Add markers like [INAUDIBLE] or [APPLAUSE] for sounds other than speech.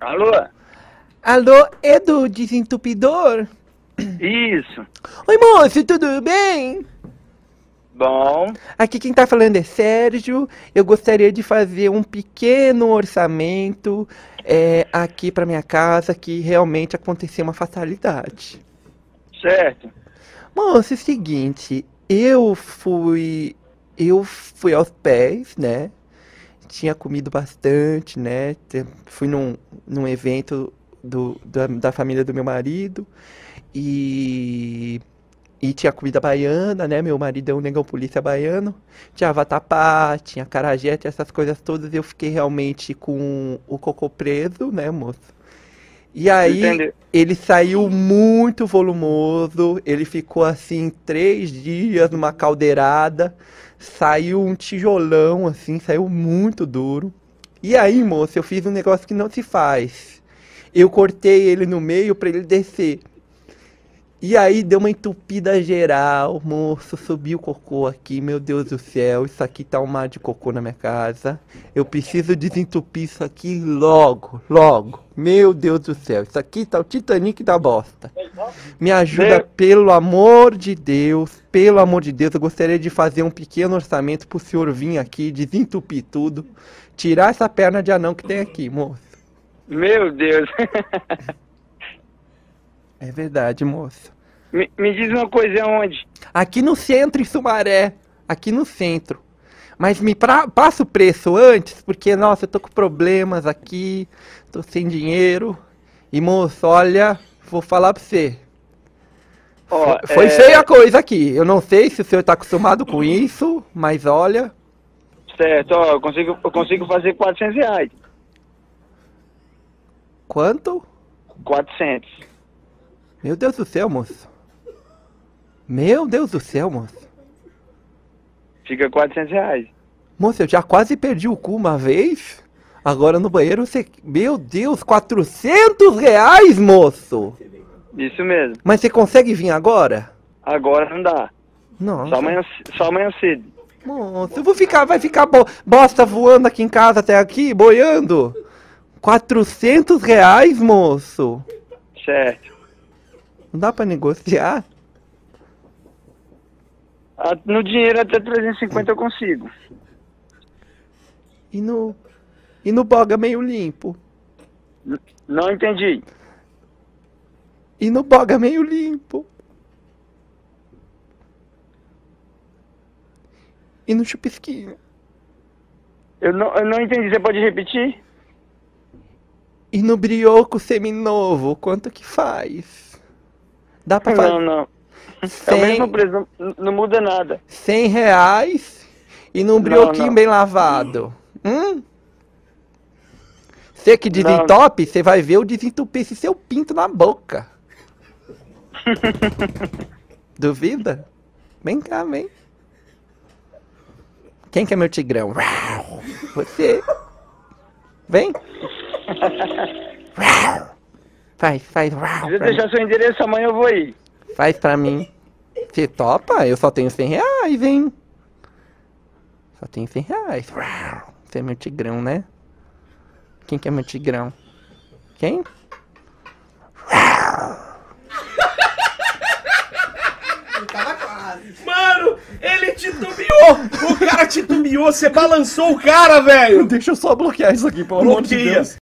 Alô? Alô, do desentupidor? Isso. Oi, moço, tudo bem? Bom. Aqui quem tá falando é Sérgio. Eu gostaria de fazer um pequeno orçamento é, aqui pra minha casa que realmente aconteceu uma fatalidade. Certo. Moço, é o seguinte, eu fui. Eu fui aos pés, né? Tinha comido bastante, né? Fui num, num evento do, da, da família do meu marido e. E tinha comida baiana, né? Meu marido é um negão polícia baiano. Tinha vatapá, tinha acarajé, tinha essas coisas todas. Eu fiquei realmente com o cocô preso, né, moço? E aí, Entendeu? ele saiu muito volumoso. Ele ficou assim três dias numa caldeirada. Saiu um tijolão, assim, saiu muito duro. E aí, moço, eu fiz um negócio que não se faz. Eu cortei ele no meio pra ele descer. E aí deu uma entupida geral, moço, subiu o cocô aqui, meu Deus do céu, isso aqui tá um mar de cocô na minha casa. Eu preciso desentupir isso aqui logo, logo. Meu Deus do céu, isso aqui tá o Titanic da bosta. Me ajuda, pelo amor de Deus, pelo amor de Deus, eu gostaria de fazer um pequeno orçamento pro senhor vir aqui, desentupir tudo, tirar essa perna de anão que tem aqui, moço. Meu Deus. [LAUGHS] É verdade, moço. me, me diz uma coisa onde? Aqui no centro, em Sumaré. Aqui no centro. Mas me pra- passa o preço antes, porque, nossa, eu tô com problemas aqui, tô sem dinheiro. E, moço, olha, vou falar pra você. Foi, foi é, feia a coisa aqui. Eu não sei se o senhor tá acostumado com isso, mas olha. Certo, ó, eu consigo, eu consigo fazer 400 reais. Quanto? 400. Meu Deus do céu, moço. Meu Deus do céu, moço. Fica 400 reais. Moço, eu já quase perdi o cu uma vez. Agora no banheiro você. Meu Deus, 400 reais, moço! Isso mesmo. Mas você consegue vir agora? Agora não dá. Nossa. Só amanhã, só amanhã cedo. Moço, eu vou ficar, vai ficar bo- bosta voando aqui em casa até aqui, boiando? 400 reais, moço? Certo. Não dá pra negociar? Ah, No dinheiro até 350 eu consigo. E no. E no boga meio limpo? Não entendi. E no boga meio limpo? E no chupisquinho? Eu não, eu não entendi. Você pode repetir? E no brioco seminovo, quanto que faz? Dá pra fazer Não, não. É o 100, mesmo preço, não, não muda nada. 100 reais e num brioquinho não. bem lavado. Hum? Você que desentope, você vai ver eu desentupir esse seu pinto na boca. [LAUGHS] Duvida? Vem cá, vem. Quem que é meu tigrão? Você. Vem. [LAUGHS] Faz, faz. você deixar seu endereço, amanhã eu vou ir. Faz pra mim. Você topa? Eu só tenho 100 reais, hein? Só tenho 100 reais. Uau! Você é meu tigrão, né? Quem que é meu tigrão? Quem? Mano, ele titubeou! O cara titubeou, você balançou o cara, velho! Deixa eu só bloquear isso aqui, pelo Bloqueia.